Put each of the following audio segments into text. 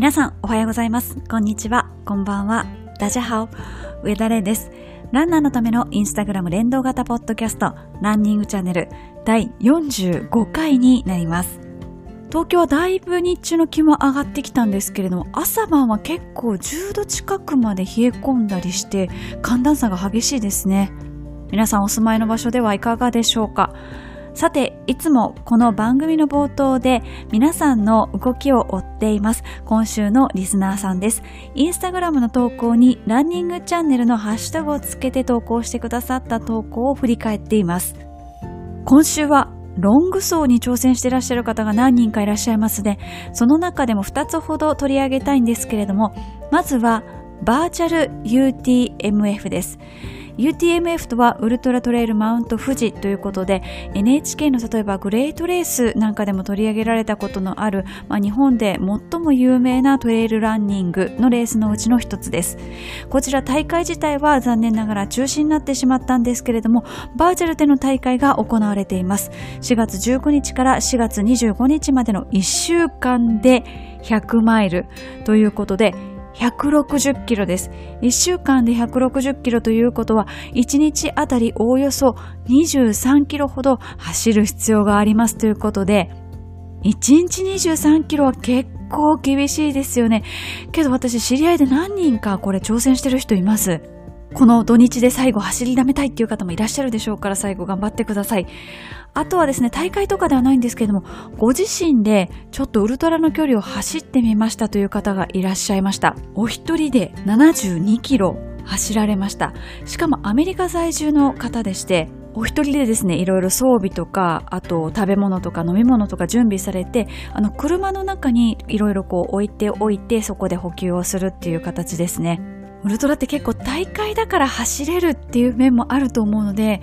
皆さんおはようございます。こんにちは。こんばんは。ダジャハオ。上田玲です。ランナーのためのインスタグラム連動型ポッドキャスト、ランニングチャンネル第45回になります。東京はだいぶ日中の気温上がってきたんですけれども、朝晩は結構10度近くまで冷え込んだりして、寒暖差が激しいですね。皆さんお住まいの場所ではいかがでしょうか？さて、いつもこの番組の冒頭で皆さんの動きを追っています。今週のリスナーさんです。インスタグラムの投稿にランニングチャンネルのハッシュタグをつけて投稿してくださった投稿を振り返っています。今週はロング走に挑戦していらっしゃる方が何人かいらっしゃいますね。その中でも2つほど取り上げたいんですけれども、まずはバーチャル UTMF です。UTMF とはウルトラトレイルマウント富士ということで NHK の例えばグレートレースなんかでも取り上げられたことのある、まあ、日本で最も有名なトレイルランニングのレースのうちの一つです。こちら大会自体は残念ながら中止になってしまったんですけれどもバーチャルでの大会が行われています。4月19日から4月25日までの1週間で100マイルということで160キロです。1週間で160キロということは、1日あたりおおよそ23キロほど走る必要がありますということで、1日23キロは結構厳しいですよね。けど私知り合いで何人かこれ挑戦してる人います。この土日で最後走り溜めたいっていう方もいらっしゃるでしょうから最後頑張ってください。あとはですね、大会とかではないんですけれども、ご自身でちょっとウルトラの距離を走ってみましたという方がいらっしゃいました。お一人で72キロ走られました。しかもアメリカ在住の方でして、お一人でですね、いろいろ装備とか、あと食べ物とか飲み物とか準備されて、あの車の中にいろいろこう置いておいて、そこで補給をするっていう形ですね。ウルトラって結構大会だから走れるっていう面もあると思うので、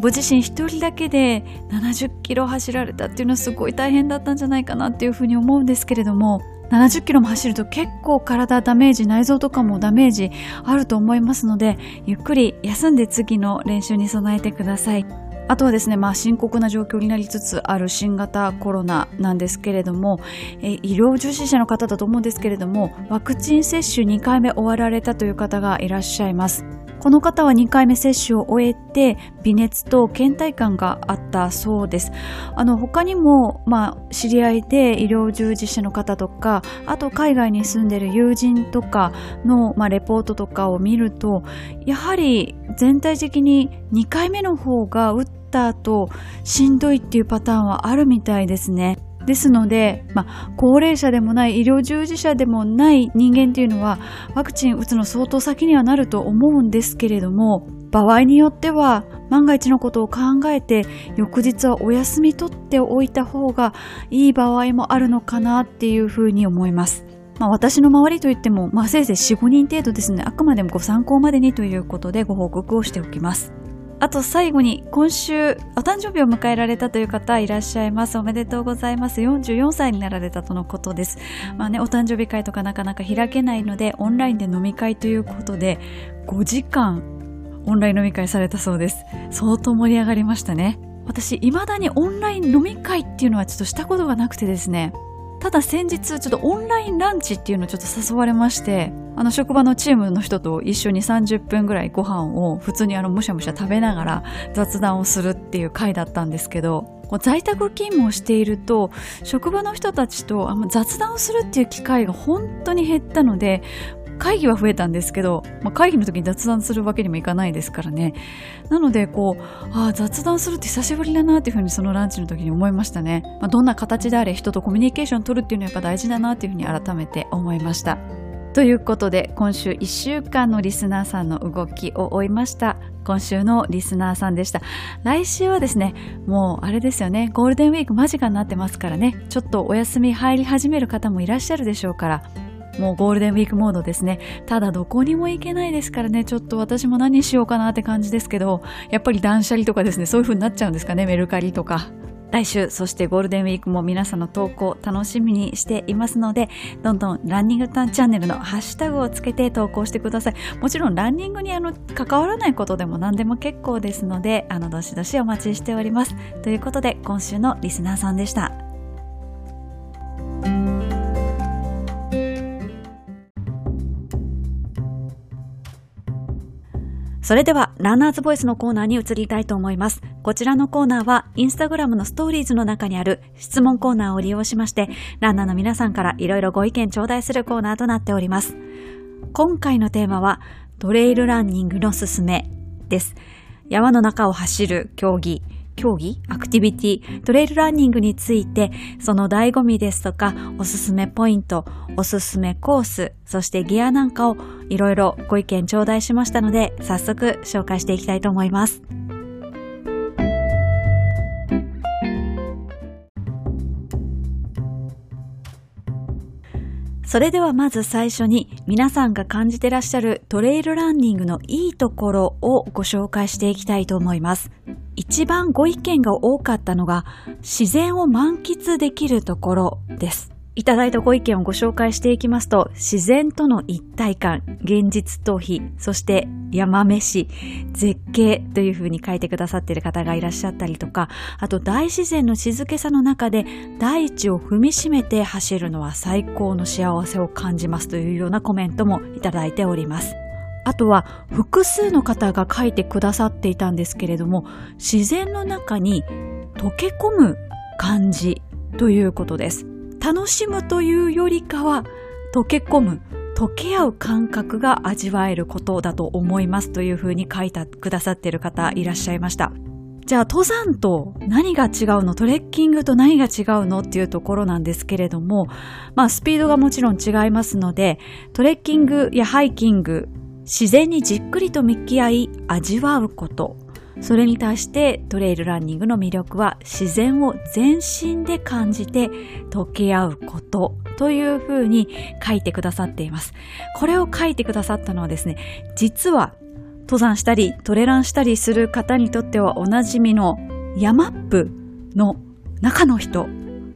ご自身一人だけで70キロ走られたっていうのはすごい大変だったんじゃないかなっていうふうに思うんですけれども70キロも走ると結構体ダメージ内臓とかもダメージあると思いますのでゆっくり休んで次の練習に備えてください。あとはですね、まあ、深刻な状況になりつつある新型コロナなんですけれども、え医療従事者の方だと思うんですけれども、ワクチン接種2回目終わられたという方がいらっしゃいます。この方は2回目接種を終えて微熱と倦怠感があったそうです。あの他にも、まあ、知り合いで医療従事者の方とかあと海外に住んでる友人とかの、まあ、レポートとかを見るとやはり全体的に2回目の方が打った後しんどいっていうパターンはあるみたいですね。ですので、まあ、高齢者でもない医療従事者でもない人間っていうのはワクチン打つの相当先にはなると思うんですけれども場合によっては万が一のことを考えて翌日はお休み取っておいた方がいい場合もあるのかなっていうふうに思います。まあ、私の周りといっても、まあ、せいぜい4、5人程度ですので、あくまでもご参考までにということでご報告をしておきます。あと最後に今週お誕生日を迎えられたという方いらっしゃいます。おめでとうございます。44歳になられたとのことです。まあね、お誕生日会とかなかなか開けないので、オンラインで飲み会ということで、5時間オンライン飲み会されたそうです。相当盛り上がりましたね。私、未だにオンライン飲み会っていうのはちょっとしたことがなくてですね、ただ先日ちょっとオンラインランチっていうのをちょっと誘われまして、あの職場のチームの人と一緒に30分ぐらいご飯を普通にあのむしゃむしゃ食べながら雑談をするっていう回だったんですけど、在宅勤務をしていると職場の人たちと雑談をするっていう機会が本当に減ったので会議は増えたんですけど、まあ、会議の時に雑談するわけにもいかないですからね。なので、こう、あ、雑談するって久しぶりだなっていうふうにそのランチの時に思いましたね。まあ、どんな形であれ人とコミュニケーション取るっていうのはやっぱ大事だなっていうふうに改めて思いました。ということで、今週1週間のリスナーさんの動きを追いました。今週のリスナーさんでした。来週はですね、もうあれですよね、ゴールデンウィーク間近になってますからね、ちょっとお休み入り始める方もいらっしゃるでしょうから、もうゴールデンウィークモードですね。ただどこにも行けないですからね、ちょっと私も何しようかなって感じですけど、やっぱり断捨離とかですね、そういう風になっちゃうんですかね、メルカリとか。来週、そしてゴールデンウィークも皆さんの投稿楽しみにしていますので、どんどんランニングタンチャンネルのハッシュタグをつけて投稿してください。もちろんランニングにあの関わらないことでも何でも結構ですので、あの、どしどしお待ちしております。ということで、今週のリスナーさんでした。それでは、ランナーズボイスのコーナーに移りたいと思います。こちらのコーナーは、インスタグラムのストーリーズの中にある質問コーナーを利用しまして、ランナーの皆さんからいろいろご意見頂戴するコーナーとなっております。今回のテーマは、トレイルランニングのすすめです。山の中を走る競技、競技アクティビティ、トレイルランニングについて、その醍醐味ですとか、おすすめポイント、おすすめコース、そしてギアなんかをいろいろご意見頂戴しましたので、早速紹介していきたいと思います。それではまず最初に皆さんが感じてらっしゃるトレイルランニングのいいところをご紹介していきたいと思います。一番ご意見が多かったのが自然を満喫できるところです。いただいたご意見をご紹介していきますと、自然との一体感、現実逃避、そして山飯、絶景というふうに書いてくださっている方がいらっしゃったりとか、あと大自然の静けさの中で大地を踏みしめて走るのは最高の幸せを感じますというようなコメントもいただいております。あとは複数の方が書いてくださっていたんですけれども、自然の中に溶け込む感じということです。楽しむというよりかは溶け込む溶け合う感覚が味わえることだと思いますというふうに書いてくださっている方いらっしゃいました。じゃあ登山と何が違うの？トレッキングと何が違うのっていうところなんですけれども、まあスピードがもちろん違いますので、トレッキングやハイキング、自然にじっくりと向き合い味わうこと。それに対してトレイルランニングの魅力は自然を全身で感じて溶け合うことというふうに書いてくださっています。これを書いてくださったのはですね、実は登山したりトレランしたりする方にとってはおなじみのヤマップの中の人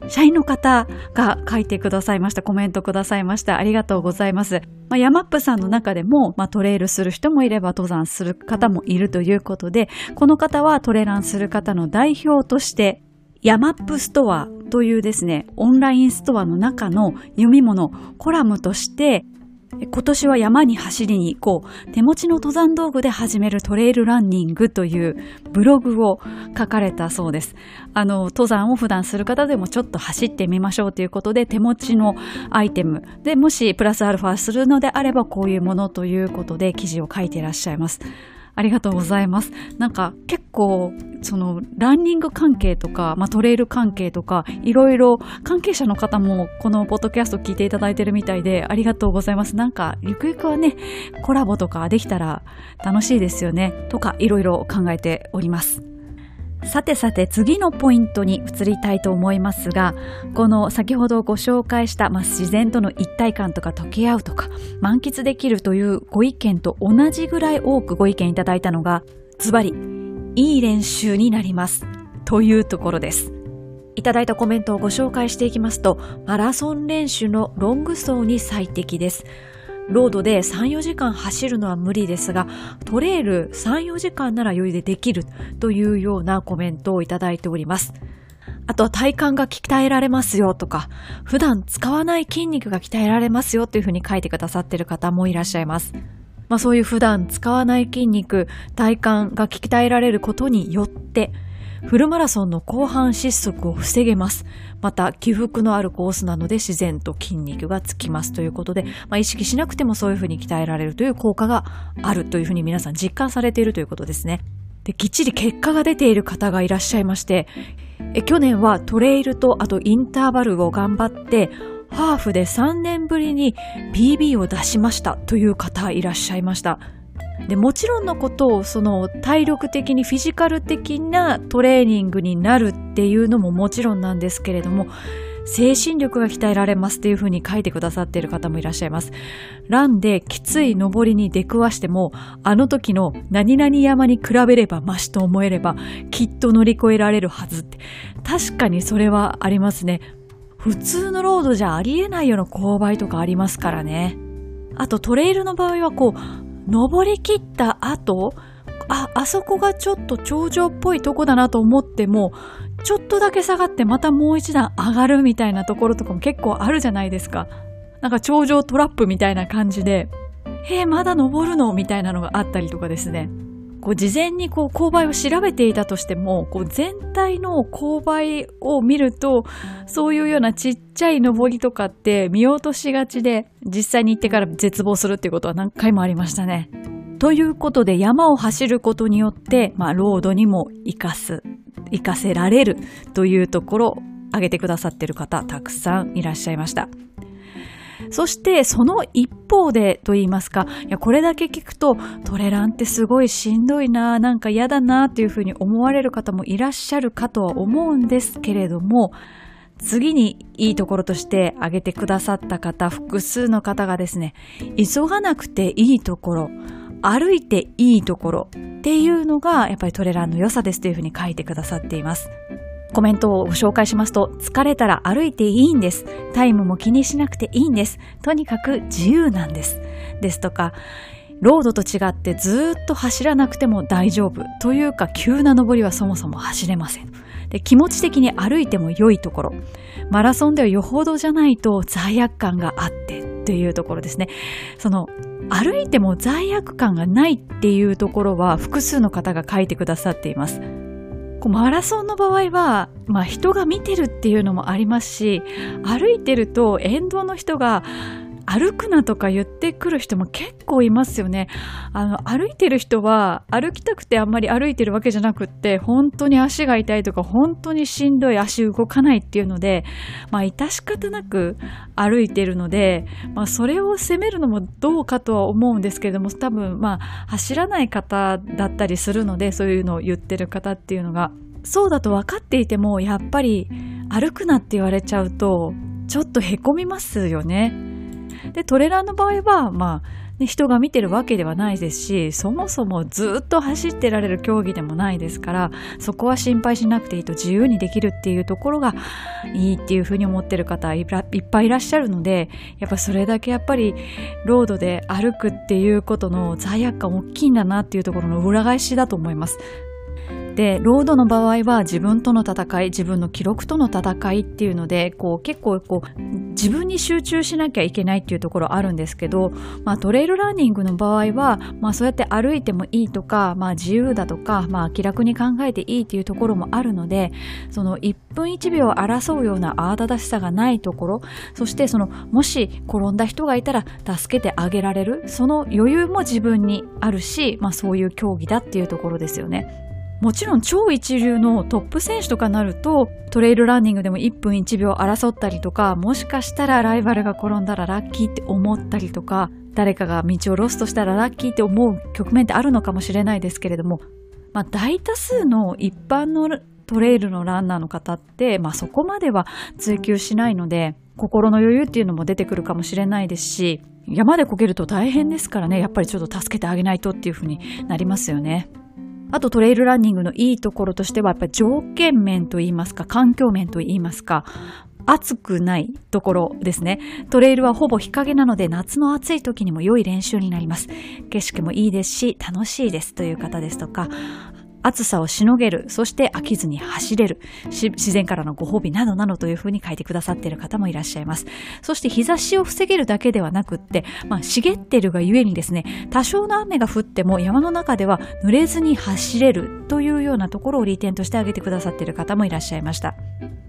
社員の方が書いてくださいました。コメントくださいました。ありがとうございます。まあ、ヤマップさんの中でも、まあ、トレイルする人もいれば登山する方もいるということで、この方はトレランする方の代表として、ヤマップストアというですね、オンラインストアの中の読み物、コラムとして今年は山に走りに行こう。手持ちの登山道具で始めるトレイルランニングというブログを書かれたそうです。あの、登山を普段する方でもちょっと走ってみましょうということで手持ちのアイテムでもしプラスアルファするのであればこういうものということで記事を書いていらっしゃいます。ありがとうございます。なんか結構、そのランニング関係とか、まあ、トレイル関係とか、いろいろ関係者の方もこのポッドキャスト聞いていただいてるみたいで、ありがとうございます。なんか、ゆくゆくはね、コラボとかできたら楽しいですよね。とか、いろいろ考えております。さてさて次のポイントに移りたいと思いますがこの先ほどご紹介した、まあ、自然との一体感とか溶け合うとか満喫できるというご意見と同じぐらい多くご意見いただいたのがズバリいい練習になります。というところです。いただいたコメントをご紹介していきますとマラソン練習のロング走に最適です。ロードで3、4時間走るのは無理ですが、トレイル3、4時間なら余裕でできるというようなコメントをいただいております。あとは体幹が鍛えられますよとか、普段使わない筋肉が鍛えられますよというふうに書いてくださっている方もいらっしゃいます。まあそういう普段使わない筋肉、体幹が鍛えられることによって、フルマラソンの後半失速を防げます。また、起伏のあるコースなので自然と筋肉がつきますということで、まあ、意識しなくてもそういうふうに鍛えられるという効果があるというふうに皆さん実感されているということですね。で、きっちり結果が出ている方がいらっしゃいまして、え去年はトレイルとあとインターバルを頑張って、ハーフで3年ぶりに PB を出しましたという方いらっしゃいました。でもちろんのことをその体力的にフィジカル的なトレーニングになるっていうのももちろんなんですけれども精神力が鍛えられますっていうふうに書いてくださっている方もいらっしゃいます。ランできつい登りに出くわしても、あの時の何々山に比べればマシと思えれば、きっと乗り越えられるはずって。確かにそれはありますね。普通のロードじゃありえないような勾配とかありますからね。あとトレイルの場合はこう、登りきった後、あ、あそこがちょっと頂上っぽいとこだなと思っても、ちょっとだけ下がってまたもう一段上がるみたいなところとかも結構あるじゃないですか。なんか頂上トラップみたいな感じで、えー、まだ登るの？みたいなのがあったりとかですね。こう事前にこう勾配を調べていたとしても、こう全体の勾配を見ると、そういうようなちっちゃい登りとかって見落としがちで、実際に行ってから絶望するっていうことは何回もありましたね。ということで山を走ることによって、まあ、ロードにも活かす、活かせられるというところを挙げてくださっている方たくさんいらっしゃいました。そしてその一方でと言いますか、いやこれだけ聞くとトレランってすごいしんどいな、なんか嫌だなっていうふうに思われる方もいらっしゃるかとは思うんですけれども、次にいいところとして挙げてくださった方、複数の方がですね、急がなくていいところ、歩いていいところっていうのがやっぱりトレランの良さですというふうに書いてくださっています。コメントをご紹介しますと、疲れたら歩いていいんです。タイムも気にしなくていいんです。とにかく自由なんです。ですとか、ロードと違ってずっと走らなくても大丈夫。というか、急な登りはそもそも走れません。で気持ち的に歩いても良いところ。マラソンではよほどじゃないと罪悪感があってというところですね。その歩いても罪悪感がないっていうところは複数の方が書いてくださっています。こうマラソンの場合は、まあ、人が見てるっていうのもありますし歩いてると沿道の人が歩くなとか言ってくる人も結構いますよね。あの、歩いてる人は歩きたくてあんまり歩いてるわけじゃなくって、本当に足が痛いとか、本当にしんどい足動かないっていうので、まあ、致し方なく歩いてるので、まあ、それを責めるのもどうかとは思うんですけれども、多分、まあ、走らない方だったりするので、そういうのを言ってる方っていうのが、そうだと分かっていても、やっぱり歩くなって言われちゃうと、ちょっとへこみますよね。で、トレーランの場合は、まあ、ね、人が見てるわけではないですし、そもそもずっと走ってられる競技でもないですから、そこは心配しなくていいと自由にできるっていうところがいいっていうふうに思ってる方いっぱいいらっしゃるので、やっぱそれだけやっぱりロードで歩くっていうことの罪悪感大きいんだなっていうところの裏返しだと思います。で、ロードの場合は自分との戦い、自分の記録との戦いっていうので、こう結構こう自分に集中しなきゃいけないっていうところあるんですけど、まあトレイルランニングの場合は、まあそうやって歩いてもいいとか、まあ自由だとか、まあ気楽に考えていいっていうところもあるので、その1分1秒争うような慌ただしさがないところ、そしてそのもし転んだ人がいたら助けてあげられる、その余裕も自分にあるし、まあそういう競技だっていうところですよね。もちろん超一流のトップ選手とかなるとトレイルランニングでも1分1秒争ったりとかもしかしたらライバルが転んだらラッキーって思ったりとか誰かが道をロストしたらラッキーって思う局面ってあるのかもしれないですけれども、まあ、大多数の一般のトレイルのランナーの方って、まあ、そこまでは追求しないので心の余裕っていうのも出てくるかもしれないですし山でこけると大変ですからねやっぱりちょっと助けてあげないとっていうふうになりますよね。あとトレイルランニングのいいところとしては、やっぱり条件面といいますか、環境面といいますか、暑くないところですね。トレイルはほぼ日陰なので夏の暑い時にも良い練習になります。景色もいいですし楽しいですという方ですとか、暑さをしのげる、そして飽きずに走れる、自然からのご褒美などなどというふうに書いてくださっている方もいらっしゃいます。そして日差しを防げるだけではなくって、まあ、茂ってるがゆえにですね、多少の雨が降っても山の中では濡れずに走れるというようなところを利点として挙げてくださっている方もいらっしゃいました。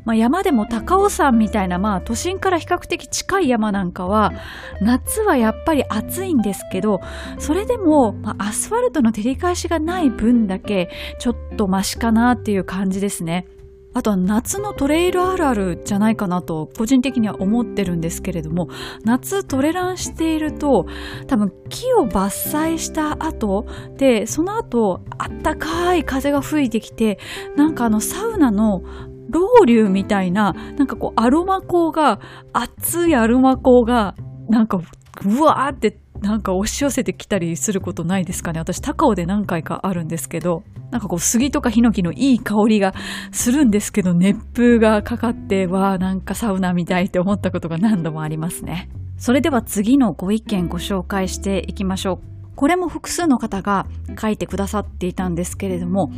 まあ、山でも高尾山みたいな、まあ、都心から比較的近い山なんかは、夏はやっぱり暑いんですけど、それでも、まあ、アスファルトの照り返しがない分だけ、ちょっとマシかなっていう感じですね。あとは夏のトレイルあるあるじゃないかなと個人的には思ってるんですけれども夏トレランしていると多分木を伐採した後でその後あったかい風が吹いてきてなんかあのサウナのロウリュみたいな、なんかこう、アロマ香が、熱いアロマ香が、なんか、うわーって、なんか押し寄せてきたりすることないですかね私、高尾で何回かあるんですけど、なんかこう、杉とかヒノキのいい香りがするんですけど、熱風がかかって、わー、なんかサウナみたいって思ったことが何度もありますね。それでは次のご意見ご紹介していきましょう。これも複数の方が書いてくださっていたんですけれども、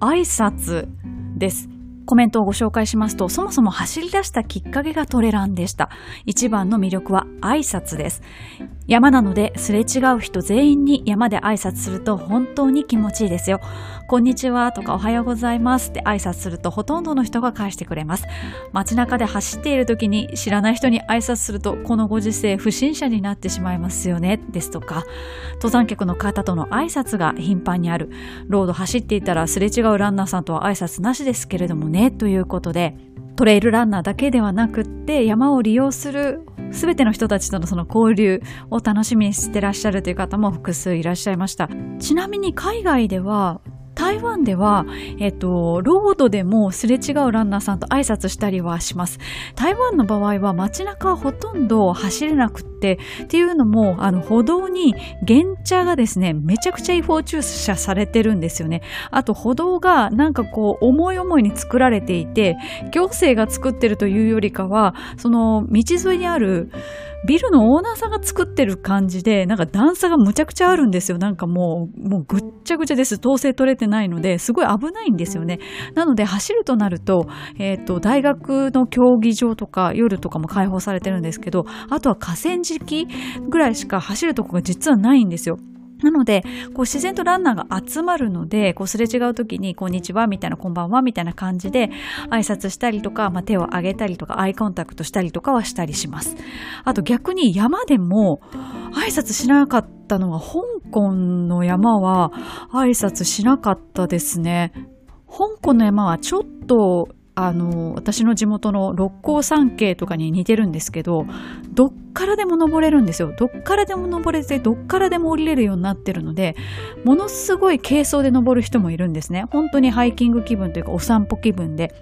挨拶です。コメントをご紹介しますと、そもそも走り出したきっかけがトレランでした。一番の魅力は挨拶です。山なのですれ違う人全員に山で挨拶すると本当に気持ちいいですよ。こんにちはとかおはようございますって挨拶するとほとんどの人が返してくれます。街中で走っている時に知らない人に挨拶するとこのご時世不審者になってしまいますよねですとか、登山客の方との挨拶が頻繁にある。ロード走っていたらすれ違うランナーさんとは挨拶なしですけれどもねということで、トレイルランナーだけではなくって山を利用するすべての人たちとのその交流を楽しみにしてらっしゃるという方も複数いらっしゃいました。ちなみに海外では台湾では、えっと、ロードでもすれ違うランナーさんと挨拶したりはします。台湾の場合は街中はほとんど走れなくって、っていうのも、あの、歩道に原茶がですね、めちゃくちゃ違法駐車されてるんですよね。あと、歩道がなんかこう、思い思いに作られていて、行政が作ってるというよりかは、その、道沿いにある、ビルのオーナーさんが作ってる感じで、なんか段差がむちゃくちゃあるんですよ。なんかもう、もうぐっちゃぐちゃです。統制取れてないので、すごい危ないんですよね。なので、走るとなると、えっ、ー、と、大学の競技場とか、夜とかも開放されてるんですけど、あとは河川敷ぐらいしか走るとこが実はないんですよ。なので、こう自然とランナーが集まるので、こうすれ違う時に、こんにちは、みたいな、こんばんは、みたいな感じで挨拶したりとか、まあ、手を挙げたりとか、アイコンタクトしたりとかはしたりします。あと逆に山でも挨拶しなかったのは、香港の山は挨拶しなかったですね。香港の山はちょっとあの、私の地元の六甲山系とかに似てるんですけど、どっからでも登れるんですよ。どっからでも登れて、どっからでも降りれるようになってるので、ものすごい軽装で登る人もいるんですね。本当にハイキング気分というかお散歩気分で。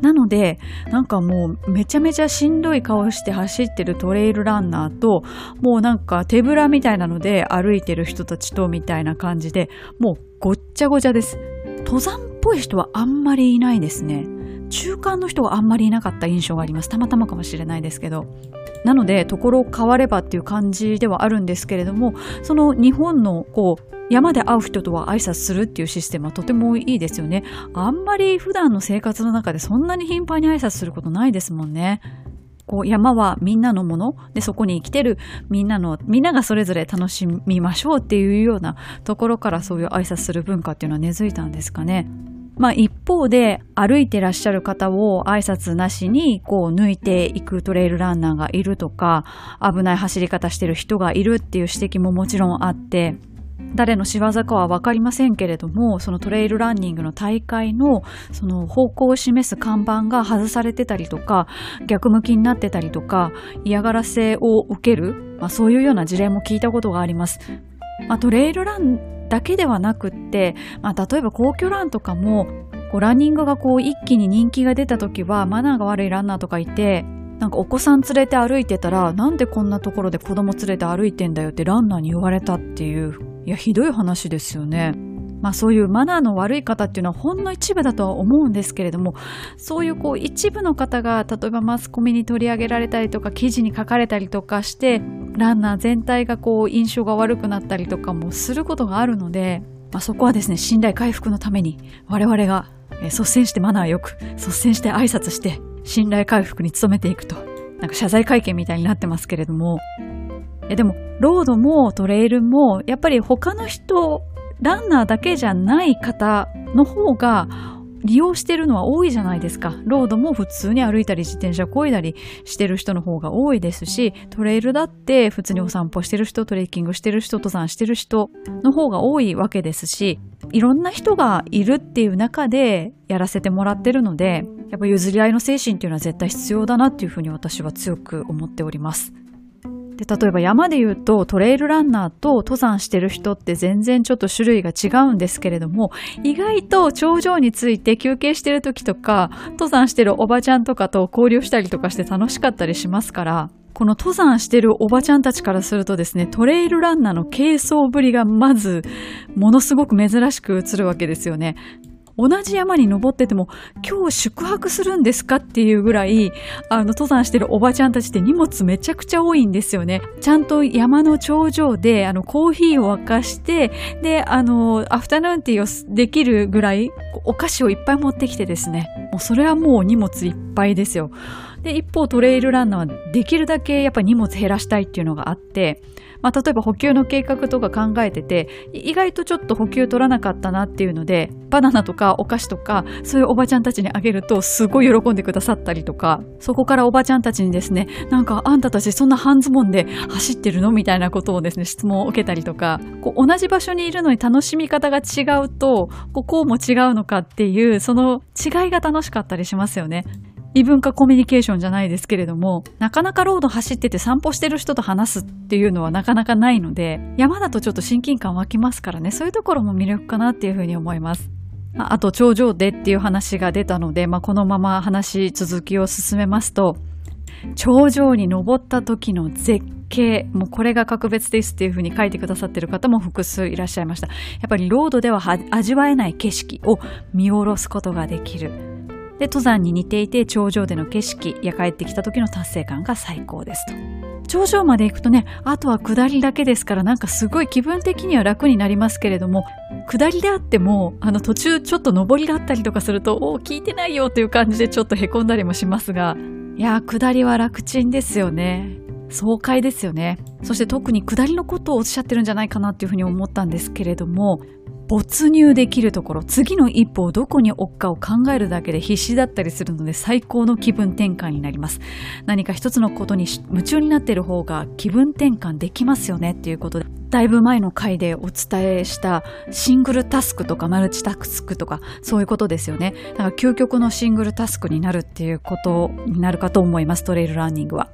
なので、なんかもうめちゃめちゃしんどい顔して走ってるトレイルランナーと、もうなんか手ぶらみたいなので歩いてる人たちとみたいな感じで、もうごっちゃごちゃです。登山っぽい人はあんまりいないですね。中間の人はあんまりいなかった印象があります。たまたまかもしれないですけど。なので、ところ変わればっていう感じではあるんですけれども、その日本のこう、山で会う人とは挨拶するっていうシステムはとてもいいですよね。あんまり普段の生活の中でそんなに頻繁に挨拶することないですもんね。こう山はみんなのものでそこに生きてるみんなのみんながそれぞれ楽しみましょうっていうようなところからそういう挨拶する文化っていうのは根付いたんですかね。まあ一方で歩いてらっしゃる方を挨拶なしにこう抜いていくトレイルランナーがいるとか危ない走り方してる人がいるっていう指摘ももちろんあって誰の仕業かは分かりませんけれどもそのトレイルランニングの大会のその方向を示す看板が外されてたりとか逆向きになってたりとか嫌がらせを受ける、まあ、そういうような事例も聞いたことがあります。まあ、トレイルランだけではなくって、まあ、例えば皇居ランとかもこうランニングがこう一気に人気が出た時はマナーが悪いランナーとかいてなんかお子さん連れて歩いてたらなんでこんなところで子供連れて歩いてんだよってランナーに言われたっていういやひどい話ですよね。まあそういうマナーの悪い方っていうのはほんの一部だとは思うんですけれどもそういうこう一部の方が例えばマスコミに取り上げられたりとか記事に書かれたりとかしてランナー全体がこう印象が悪くなったりとかもすることがあるので、まあ、そこはですね信頼回復のために我々が率先してマナーよく率先して挨拶して信頼回復に努めていくとなんか謝罪会見みたいになってますけれども。でもロードもトレイルもやっぱり他の人ランナーだけじゃない方の方が利用してるのは多いじゃないですか。ロードも普通に歩いたり自転車こいだりしてる人の方が多いですし、トレイルだって普通にお散歩してる人、トレッキングしてる人、登山してる人の方が多いわけですし、いろんな人がいるっていう中でやらせてもらってるので、やっぱ譲り合いの精神っていうのは絶対必要だなっていうふうに私は強く思っております。で、例えば山で言うとトレイルランナーと登山してる人って全然ちょっと種類が違うんですけれども、意外と頂上について休憩してる時とか、登山してるおばちゃんとかと交流したりとかして楽しかったりしますから、この登山してるおばちゃんたちからするとですね、トレイルランナーの軽装ぶりがまずものすごく珍しく映るわけですよね。同じ山に登ってても今日宿泊するんですかっていうぐらいあの登山してるおばちゃんたちって荷物めちゃくちゃ多いんですよね。ちゃんと山の頂上であのコーヒーを沸かしてであのアフタヌーンティーをできるぐらいお菓子をいっぱい持ってきてですねもうそれはもう荷物いっぱいですよ。で一方トレイルランナーはできるだけやっぱ荷物減らしたいっていうのがあってまあ、例えば補給の計画とか考えてて意外とちょっと補給取らなかったなっていうのでバナナとかお菓子とかそういうおばちゃんたちにあげるとすごい喜んでくださったりとかそこからおばちゃんたちにですねなんかあんたたちそんな半ズボンで走ってるのみたいなことをですね質問を受けたりとかこう同じ場所にいるのに楽しみ方が違うとこうこうも違うのかっていうその違いが楽しかったりしますよね。異文化コミュニケーションじゃないですけれども、なかなかロード走ってて散歩してる人と話すっていうのはなかなかないので、山だとちょっと親近感湧きますからね、そういうところも魅力かなっていうふうに思います。あと、頂上でっていう話が出たので、まあ、このまま話続きを進めますと、頂上に登った時の絶景、もうこれが格別ですっていうふうに書いてくださってる方も複数いらっしゃいました。やっぱりロードでは味わえない景色を見下ろすことができる。で、登山に似ていて頂上での景色や帰ってきた時の達成感が最高ですと。頂上まで行くとね、あとは下りだけですからなんかすごい気分的には楽になりますけれども、下りであっても、あの途中ちょっと上りがあったりとかすると、おお、聞いてないよという感じでちょっと凹んだりもしますが、いやー、下りは楽ちんですよね。爽快ですよね。そして特に下りのことをおっしゃってるんじゃないかなっていうふうに思ったんですけれども、没入できるところ、次の一歩をどこに置くかを考えるだけで必死だったりするので最高の気分転換になります。何か一つのことに夢中になっている方が気分転換できますよねっていうことで、だいぶ前の回でお伝えしたシングルタスクとかマルチタスクとかそういうことですよね。なんか究極のシングルタスクになるっていうことになるかと思います、トレイルランニングは。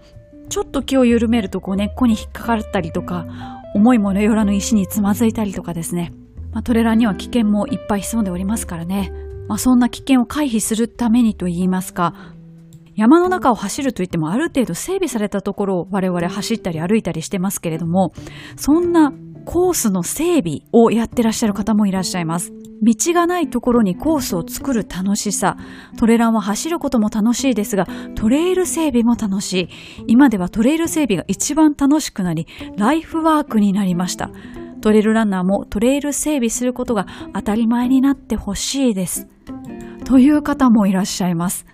ちょっと気を緩めるとこう根っこに引っかかったりとか、重いものよらぬ石につまずいたりとかですね。まあ、トレーラーには危険もいっぱい潜んでおりますからね。まあ、そんな危険を回避するためにと言いますか、山の中を走るといってもある程度整備されたところを我々走ったり歩いたりしてますけれども、そんなコースの整備をやってらっしゃる方もいらっしゃいます。道がないところにコースを作る楽しさ。トレランは走ることも楽しいですが、トレイル整備も楽しい。今ではトレイル整備が一番楽しくなり、ライフワークになりました。トレイルランナーもトレイル整備することが当たり前になってほしいです。という方もいらっしゃいます。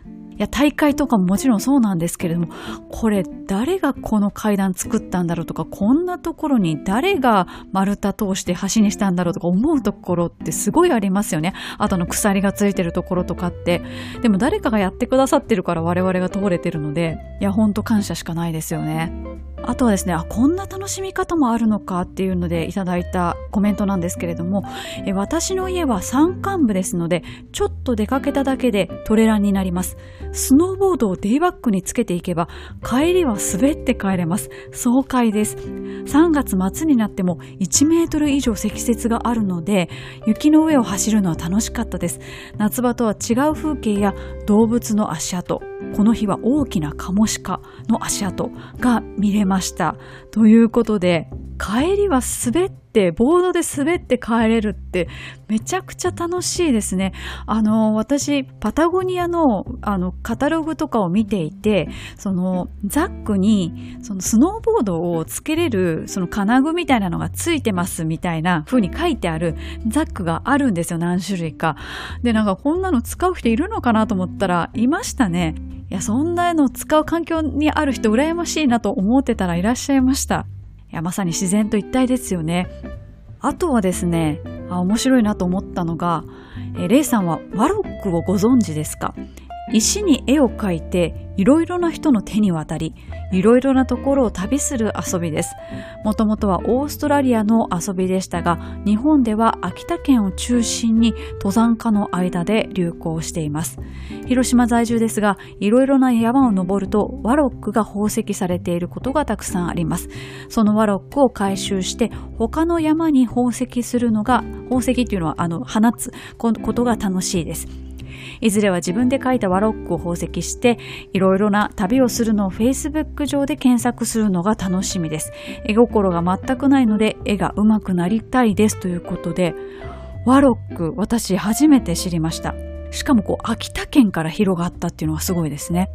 や、大会とかももちろんそうなんですけれども、これ誰がこの階段作ったんだろうとか、こんなところに誰が丸太通して橋にしたんだろうとか思うところってすごいありますよね。あとの鎖がついてるところとかって。でも誰かがやってくださってるから我々が通れてるので、いや、ほんと感謝しかないですよね。あとはですね、あ、こんな楽しみ方もあるのかっていうのでいただいたコメントなんですけれども、え私の家は山間部ですので、ちょっと出かけただけでトレランになります。スノーボードをデイバッグにつけていけば、帰りは滑って帰れます。爽快です。3月末になっても1メートル以上積雪があるので、雪の上を走るのは楽しかったです。夏場とは違う風景や動物の足跡、この日は大きなカモシカの足跡が見れました。ということで、帰りは滑って、ってボードで滑って帰れるってめちゃくちゃ楽しいですね。あの、私、パタゴニアのあのカタログとかを見ていて、そのザックにそのスノーボードをつけれるその金具みたいなのがついてますみたいな風に書いてあるザックがあるんですよ、何種類か。で、なんかこんなの使う人いるのかなと思ったら、いましたね。いや、そんなの使う環境にある人羨ましいなと思ってたらいらっしゃいました。いや、まさに自然と一体ですよね。あとはですね、あ面白いなと思ったのが、えレイさんはワロックをご存知ですか？石に絵を描いていろいろな人の手に渡りいろいろなところを旅する遊びです。もともとはオーストラリアの遊びでしたが日本では秋田県を中心に登山家の間で流行しています。広島在住ですがいろいろな山を登るとワロックが宝石されていることがたくさんあります。そのワロックを回収して他の山に宝石するのが宝石っていうのはあの放つことが楽しいです。いずれは自分で描いたワロックを宝石して、いろいろな旅をするのを Facebook 上で検索するのが楽しみです。絵心が全くないので、絵が上手くなりたいですということで、ワロック、私初めて知りました。しかもこう、秋田県から広がったっていうのがすごいですね。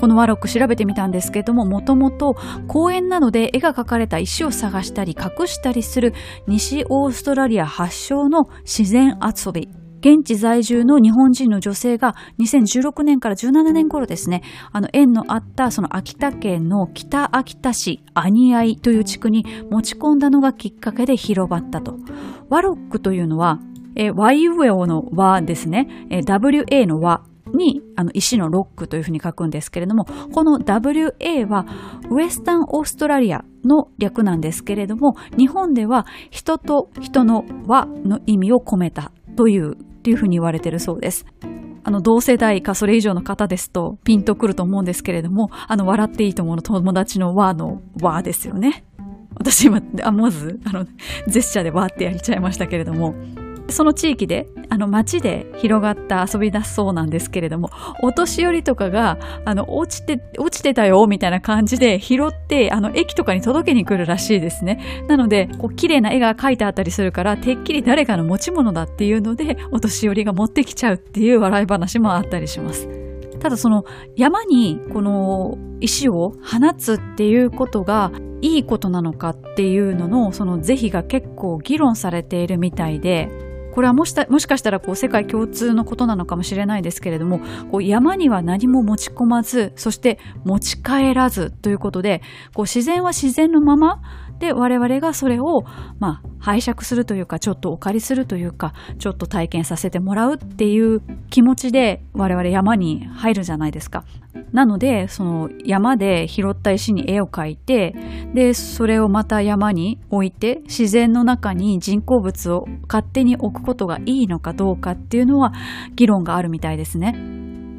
このワロック調べてみたんですけども、もともと公園などで絵が描かれた石を探したり隠したりする西オーストラリア発祥の自然遊び。現地在住の日本人の女性が2016年から17年頃ですね、あの縁のあったその秋田県の北秋田市アニアイという地区に持ち込んだのがきっかけで広まったと。ワロックというのは、えワイウェオの和ですね、え WA の和にあの石のロックというふうに書くんですけれども、この WA はウエスタンオーストラリアの略なんですけれども、日本では人と人の和の意味を込めたという、というふうに言われているそうです。あの、同世代かそれ以上の方ですとピンとくると思うんですけれども、あの、笑っていいと思うの友達の和の和ですよね。私今、あ、まず、あの、ジェスチャーでわーってやりちゃいましたけれども、その地域で、あの街で広がった遊びだそうなんですけれども、お年寄りとかが、あの、落ちて、落ちてたよ、みたいな感じで拾って、あの、駅とかに届けに来るらしいですね。なので、こう、綺麗な絵が描いてあったりするから、てっきり誰かの持ち物だっていうので、お年寄りが持ってきちゃうっていう笑い話もあったりします。ただその山にこの石を放つっていうことがいいことなのかっていうののその是非が結構議論されているみたいでこれはもしたもしかしたらこう世界共通のことなのかもしれないですけれどもこう山には何も持ち込まずそして持ち帰らずということでこう自然は自然のままで我々がそれをまあ拝借するというかちょっとお借りするというかちょっと体験させてもらうっていう気持ちで我々山に入るじゃないですか。なのでその山で拾った石に絵を描いてでそれをまた山に置いて自然の中に人工物を勝手に置くことがいいのかどうかっていうのは議論があるみたいですね。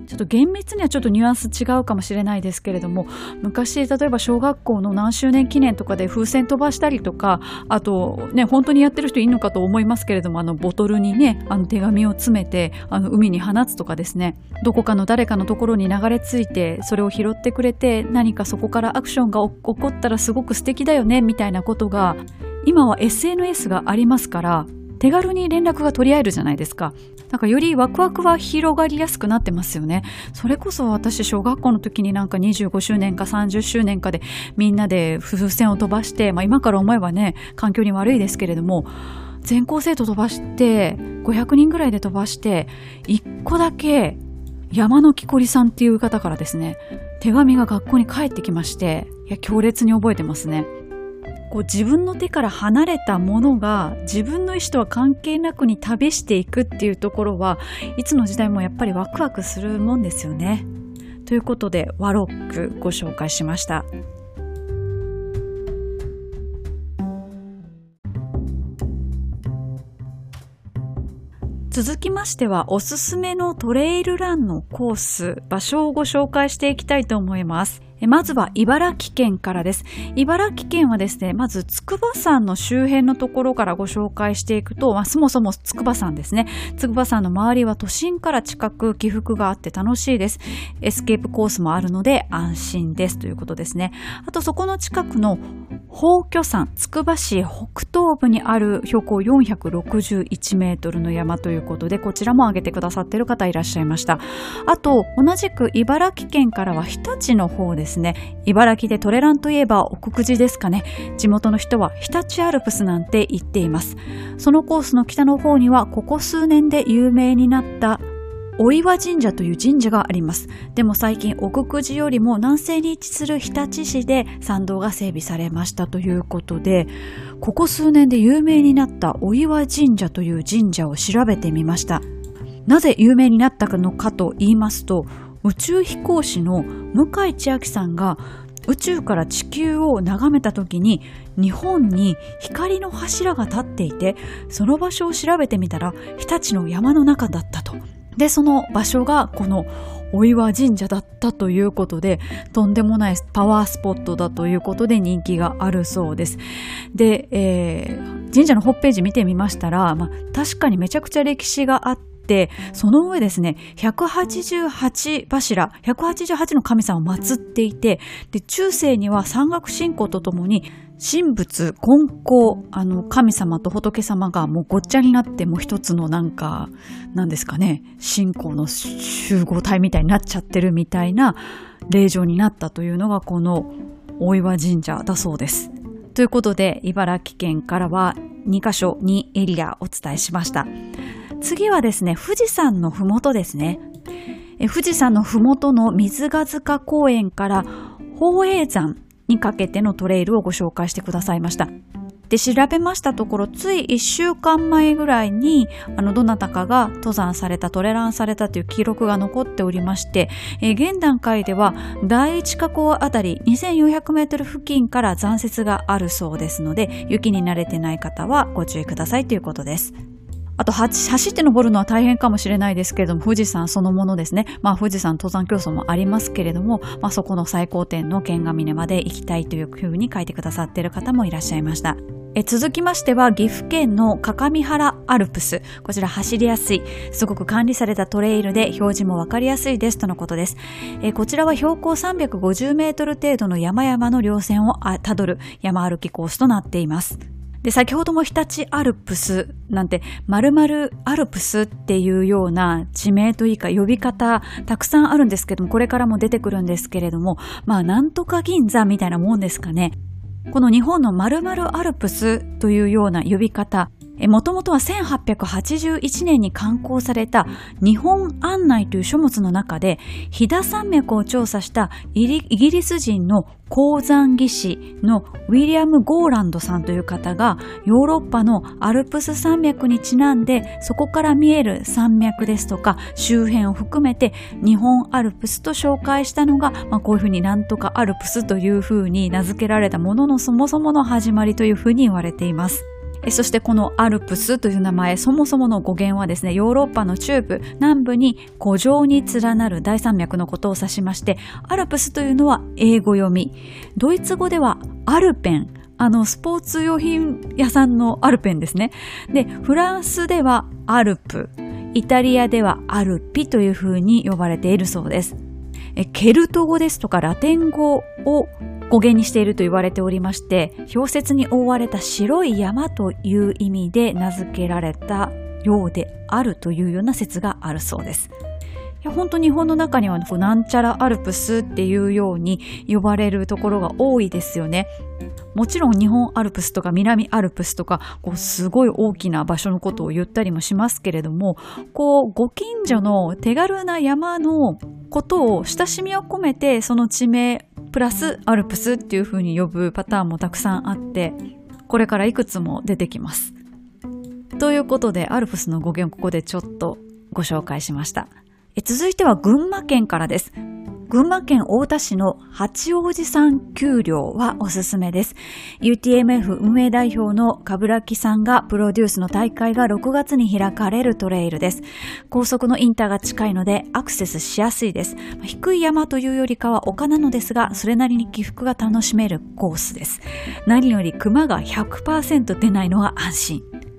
ちょっと厳密にはちょっとニュアンス違うかもしれないですけれども昔例えば小学校の何周年記念とかで風船飛ばしたりとかあとね本当にやってる人いるのかと思いますけれどもあのボトルにねあの手紙を詰めてあの海に放つとかですね。どこかの誰かのところに流れ着いてそれを拾ってくれて何かそこからアクションが起こったらすごく素敵だよねみたいなことが今は SNS がありますから手軽に連絡が取り合えるじゃないですか。なんかよりワクワクは広がりやすくなってますよね。それこそ私小学校の時になんか25周年か30周年かでみんなで風船を飛ばして、まあ今から思えばね、環境に悪いですけれども、全校生徒飛ばして500人ぐらいで飛ばして1個だけ山の木こりさんっていう方からですね手紙が学校に帰ってきましていや強烈に覚えてますねこう自分の手から離れたものが自分の意思とは関係なくに旅していくっていうところはいつの時代もやっぱりワクワクするもんですよね。ということでワロックご紹介しました。続きましてはおすすめのトレイルランのコース、場所をご紹介していきたいと思います。まずは茨城県からです。茨城県はですね、まず筑波山の周辺のところからご紹介していくと、まあ、そもそも筑波山ですね。筑波山の周りは都心から近く起伏があって楽しいです。エスケープコースもあるので安心ですということですね。あとそこの近くの宝居山、つくば市北東部にある標高461メートルの山ということで、こちらも挙げてくださっている方いらっしゃいました。あと、同じく茨城県からは日立の方ですですね。茨城でトレランといえば奥久慈ですかね。地元の人は日立アルプスなんて言っています。そのコースの北の方には、ここ数年で有名になったお岩神社という神社があります。でも最近奥久慈よりも南西に位置する日立市で参道が整備されましたということで、ここ数年で有名になったお岩神社という神社を調べてみました。なぜ有名になったのかと言いますと、宇宙飛行士の向井千秋さんが宇宙から地球を眺めた時に日本に光の柱が立っていてその場所を調べてみたら日立の山の中だったとで、その場所がこのお岩神社だったということで、とんでもないパワースポットだということで人気があるそうです。で、えー、神社のホームページ見てみましたら、まあ、確かにめちゃくちゃ歴史があって、って、その上ですね、188柱、188の神様を祀っていて、で、中世には山岳信仰とともに、神仏、金光、あの、神様と仏様がもうごっちゃになって、もう一つのなんか、なんですかね、信仰の集合体みたいになっちゃってるみたいな霊場になったというのが、この大岩神社だそうです。ということで、茨城県からは2カ所2エリアお伝えしました。次はですね、富士山のふもとですね。富士山のふもとの水ヶ塚公園から宝永山にかけてのトレイルをご紹介してくださいました。で、調べましたところ、つい1週間前ぐらいに、あの、どなたかが登山された、トレランされたという記録が残っておりまして、えー現段階では、第一火口あたり2400メートル付近から残雪があるそうですので、雪に慣れてない方はご注意くださいということです。あと、走って登るのは大変かもしれないですけれども、富士山そのものですね。まあ、富士山登山競争もありますけれども、まあ、そこの最高点の剣ヶ峰まで行きたいというふうに書いてくださっている方もいらっしゃいました。え続きましては、岐阜県の各務原アルプス。こちら走りやすい、すごく管理されたトレイルで表示もわかりやすいですとのことです。えこちらは標高350メートル程度の山々の稜線をたどる山歩きコースとなっています。で、先ほども日立アルプスなんて、〇〇アルプスっていうような地名というか呼び方たくさんあるんですけども、これからも出てくるんですけれども、まあ、なんとか銀座みたいなもんですかね。この日本の〇〇アルプスというような呼び方、もともとは1881年に刊行された日本案内という書物の中で、飛騨山脈を調査したイギリス人の鉱山技師のウィリアム・ゴーランドさんという方がヨーロッパのアルプス山脈にちなんでそこから見える山脈ですとか周辺を含めて日本アルプスと紹介したのが、まあ、こういうふうになんとかアルプスというふうに名付けられたもののそもそもの始まりというふうに言われています。そしてこのアルプスという名前、そもそもの語源はですね、ヨーロッパの中部、南部に古城に連なる大山脈のことを指しまして、アルプスというのは英語読み。ドイツ語ではアルペン。あの、スポーツ用品屋さんのアルペンですね。で、フランスではアルプ。イタリアではアルピという風に呼ばれているそうです。ケルト語ですとかラテン語を語源にしていると言われておりまして、氷雪に覆われた白い山という意味で名付けられたようであるというような説があるそうです。いや本当日本の中にはこうなんちゃらアルプスっていうように呼ばれるところが多いですよね。もちろん日本アルプスとか南アルプスとかこうすごい大きな場所のことを言ったりもしますけれどもこうご近所の手軽な山のことを親しみを込めてその地名プラスアルプスっていう風に呼ぶパターンもたくさんあってこれからいくつも出てきます。ということでアルプスの語源をここでちょっとご紹介しました。え続いては群馬県からです。群馬県太田市の八王子山丘陵はおすすめです。UTMF 運営代表の冠城さんがプロデュースの大会が6月に開かれるトレイルです。高速のインターが近いのでアクセスしやすいです。低い山というよりかは丘なのですが、それなりに起伏が楽しめるコースです。何より熊が100%出ないのが安心。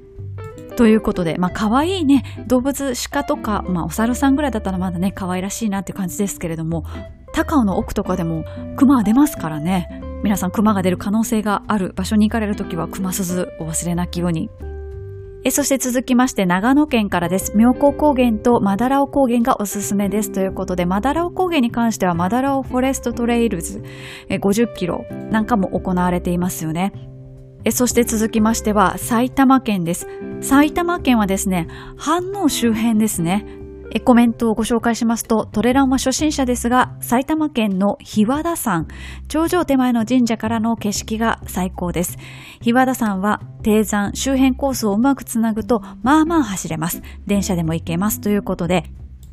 ということで、まあ可愛いね、動物、鹿とか、まあお猿さんぐらいだったらまだね、可愛らしいなって感じですけれども、高尾の奥とかでも熊は出ますからね。皆さん熊が出る可能性がある場所に行かれるときは熊鈴お忘れなきように。えそして続きまして長野県からです。妙高高原とマダラオ高原がおすすめですということで、マダラオ高原に関してはマダラオフォレストトレイルズえ50キロなんかも行われていますよね。えそして続きましては埼玉県です。埼玉県はですね、飯能周辺ですね。えコメントをご紹介しますと、トレランは初心者ですが、埼玉県の日和田山、頂上手前の神社からの景色が最高です。日和田山は低山、周辺コースをうまくつなぐと、まあまあ走れます。電車でも行けますということで、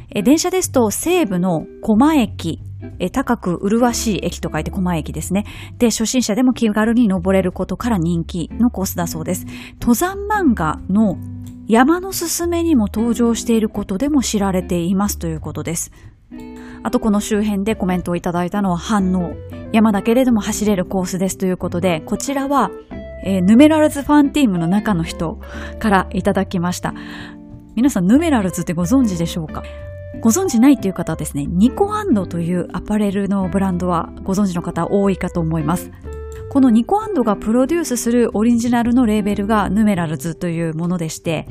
え電車ですと西部の駒駅、え高く麗しい駅と書いて駒駅ですね。で、初心者でも気軽に登れることから人気のコースだそうです。登山漫画の山のすすめにも登場していることでも知られていますということです。あとこの周辺でコメントをいただいたのは反応。山だけれども走れるコースですということで、こちらは、えーヌメラルズファンティームの中の人からいただきました。皆さんヌメラルズってご存知でしょうか？ご存知ないという方はですね、ニコアンドというアパレルのブランドはご存知の方多いかと思います。このニコアンドがプロデュースするオリジナルのレーベルがヌメラルズというものでして、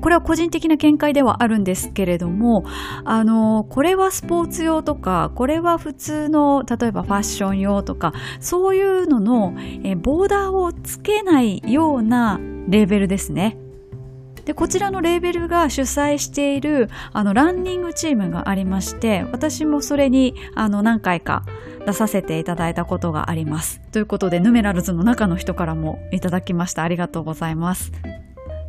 これは個人的な見解ではあるんですけれども、あの、これはスポーツ用とか、これは普通の、例えばファッション用とか、そういうののえボーダーをつけないようなレーベルですね。で、こちらのレーベルが主催している、あの、ランニングチームがありまして、私もそれに、あの、何回か出させていただいたことがあります。ということで、ヌメラルズの中の人からもいただきました。ありがとうございます。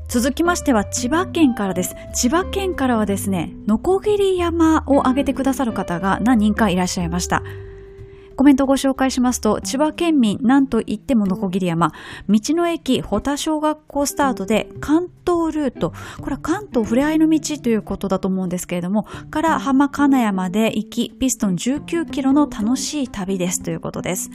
続きましては千葉県からです。千葉県からはですね、ノコギリ山を挙げてくださる方が何人かいらっしゃいました。コメントをご紹介しますと、千葉県民、なんと言ってものこぎり山、道の駅、保田小学校スタートで、関東ルート、これは関東ふれあいの道ということだと思うんですけれども、から浜金山で行き、ピストン19キロの楽しい旅ですということです。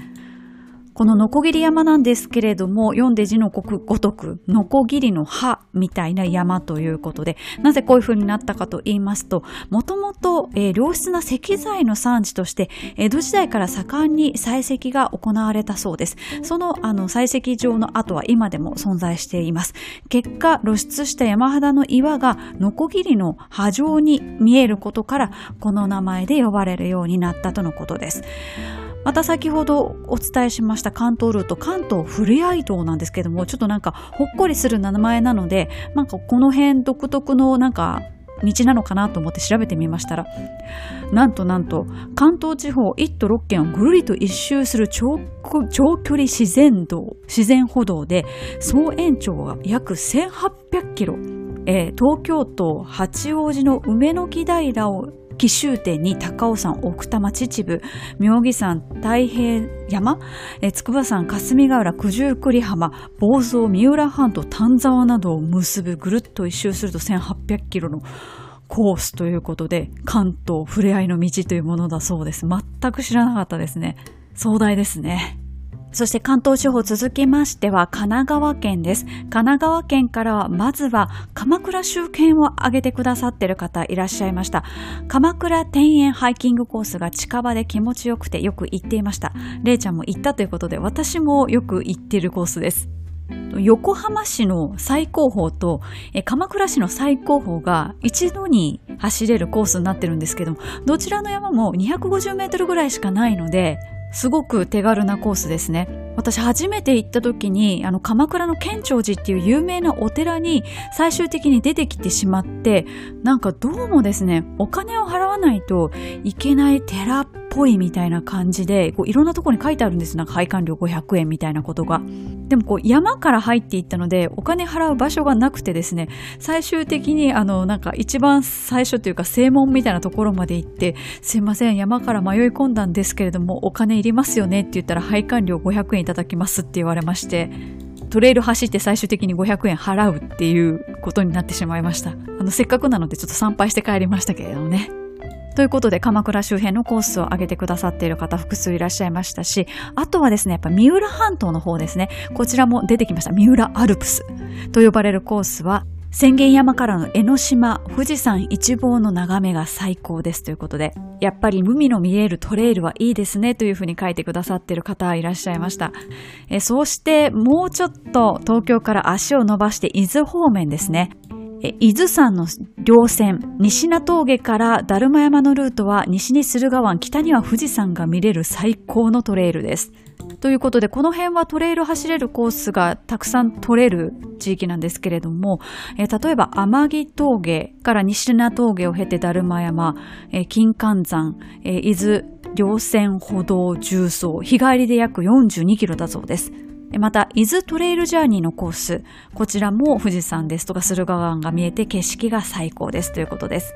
このノコギリ山なんですけれども、読んで字のごとく、ノコギリの葉みたいな山ということで、なぜこういう風になったかと言いますと、もともと、良質な石材の産地として、江戸時代から盛んに採石が行われたそうです。その、あの、採石場の跡は今でも存在しています。結果、露出した山肌の岩が、ノコギリの葉状に見えることから、この名前で呼ばれるようになったとのことです。また先ほどお伝えしました関東ルート、関東ふれあい道なんですけども、ちょっとなんかほっこりする名前なので、なんかこの辺独特のなんか道なのかなと思って調べてみましたら、なんとなんと関東地方1都6県をぐるりと一周する長距離自然道、自然歩道で総延長が約1800キロ、えー、東京都八王子の梅の木平を紀州店に高尾山、奥多摩、秩父、妙義山、太平山、筑波山、霞ヶ浦、九十九里浜、房総、三浦半島、丹沢などを結ぶぐるっと一周すると1800キロのコースということで、関東ふれあいの道というものだそうです。全く知らなかったですね。壮大ですね。そして関東地方続きましては神奈川県です。神奈川県からはまずは鎌倉周辺を挙げてくださっている方いらっしゃいました。鎌倉天園ハイキングコースが近場で気持ちよくてよく行っていました。れいちゃんも行ったということで私もよく行ってるコースです。横浜市の最高峰と鎌倉市の最高峰が一度に走れるコースになってるんですけどどちらの山も250メートルぐらいしかないのですごく手軽なコースですね。私初めて行った時に、あの、鎌倉の県庁寺っていう有名なお寺に最終的に出てきてしまって、なんかどうもですね、お金を払わないといけない寺っぽいみたいな感じで、こういろんなところに書いてあるんです。なんか配管料500円みたいなことが。でもこう山から入っていったので、お金払う場所がなくてですね、最終的にあの、なんか一番最初というか正門みたいなところまで行って、すいません、山から迷い込んだんですけれども、お金いりますよねって言ったら配管料500円いただきますって言われまして、トレイル走って最終的に500円払うっていうことになってしまいました。あの、せっかくなのでちょっと参拝して帰りましたけれどもね。ということで、鎌倉周辺のコースを上げてくださっている方複数いらっしゃいましたし、あとはですね、やっぱ三浦半島の方ですね。こちらも出てきました。三浦アルプスと呼ばれるコースは、宣言山からの江ノ島、富士山一望の眺めが最高ですということで、やっぱり海の見えるトレイルはいいですねというふうに書いてくださっている方いらっしゃいました。えそうしてもうちょっと東京から足を伸ばして伊豆方面ですね。伊豆山の稜線、西名峠からだるま山のルートは西に駿河湾、北には富士山が見れる最高のトレイルです。ということで、この辺はトレイル走れるコースがたくさん取れる地域なんですけれども、え、例えば天城峠から西名峠を経てだるま山、え、金環山、え、伊豆稜線歩道重曹、日帰りで約42キロだそうです。また、伊豆トレイルジャーニーのコース、こちらも富士山ですとか駿河湾が見えて景色が最高ですということです。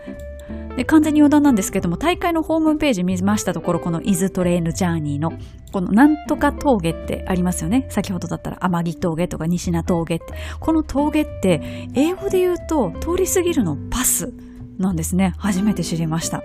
で完全に余談なんですけども、大会のホームページ見ましたところ、この伊豆トレイルジャーニーの、このなんとか峠ってありますよね。先ほどだったら天城峠とか西名峠って。この峠って、英語で言うと、通り過ぎるのパスなんですね。初めて知りました。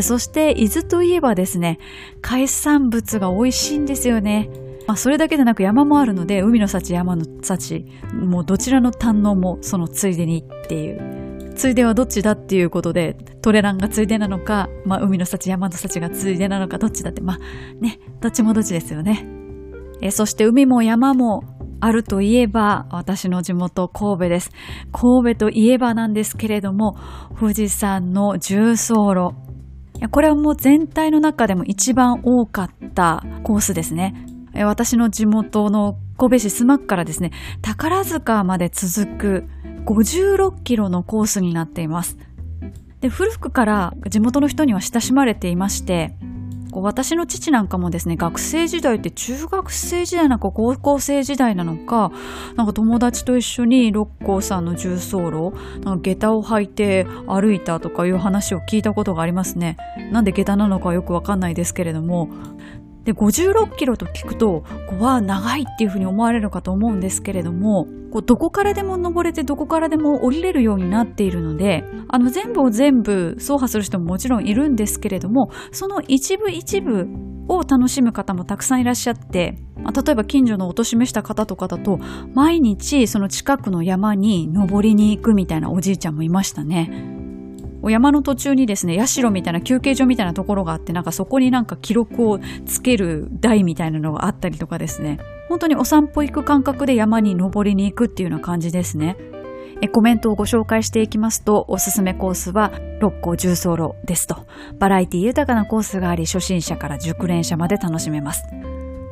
そして、伊豆といえばですね、海産物が美味しいんですよね。まあ、それだけでなく山もあるので、海の幸、山の幸、もうどちらの堪能もそのついでにっていう、ついではどっちだっていうことで、トレランがついでなのか、まあ、海の幸、山の幸がついでなのか、どっちだって、まあ、ね、どっちもどっちですよね。えそして海も山もあるといえば、私の地元神戸です。神戸といえばなんですけれども、富士山の重走路。これはもう全体の中でも一番多かったコースですね。私の地元の神戸市須磨区からですね、宝塚まで続く56キロのコースになっています。で、古くから地元の人には親しまれていまして、私の父なんかもですね、学生時代って中学生時代なのか高校生時代なのか、なんか友達と一緒に六甲山の重走路、なんか下駄を履いて歩いたとかいう話を聞いたことがありますね。なんで下駄なのかよくわかんないですけれども、で、56キロと聞くと、こうわ長いっていうふうに思われるかと思うんですけれども、こうどこからでも登れてどこからでも降りれるようになっているので、あの全部を全部走破する人ももちろんいるんですけれども、その一部一部を楽しむ方もたくさんいらっしゃって、例えば近所のお年めした方とかだと、毎日その近くの山に登りに行くみたいなおじいちゃんもいましたね。山の途中にですね、社みたいな休憩所みたいなところがあって、なんかそこになんか記録をつける台みたいなのがあったりとかですね、本当にお散歩行く感覚で山に登りに行くっていうような感じですね。えコメントをご紹介していきますと、おすすめコースは六甲重走路ですと。バラエティ豊かなコースがあり、初心者から熟練者まで楽しめます。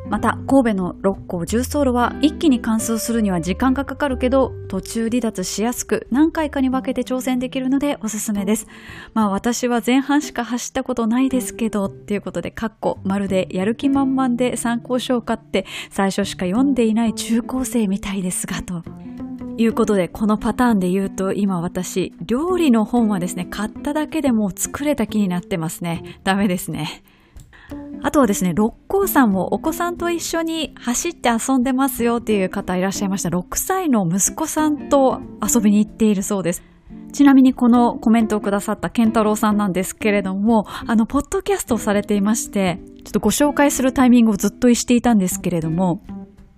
また神戸の六甲重走路は一気に完走するには時間がかかるけど途中離脱しやすく何回かに分けて挑戦できるのでおすすめですまあ私は前半しか走ったことないですけどっていうことでかっこまるでやる気満々で参考書を買って最初しか読んでいない中高生みたいですがということで、このパターンで言うと、今私、料理の本はですね、買っただけでもう作れた気になってますね。ダメですね。あとはですね、六甲山をお子さんと一緒に走って遊んでますよっていう方いらっしゃいました。6歳の息子さんと遊びに行っているそうです。ちなみにこのコメントをくださった健太郎さんなんですけれども、あの、ポッドキャストをされていまして、ちょっとご紹介するタイミングをずっとしていたんですけれども、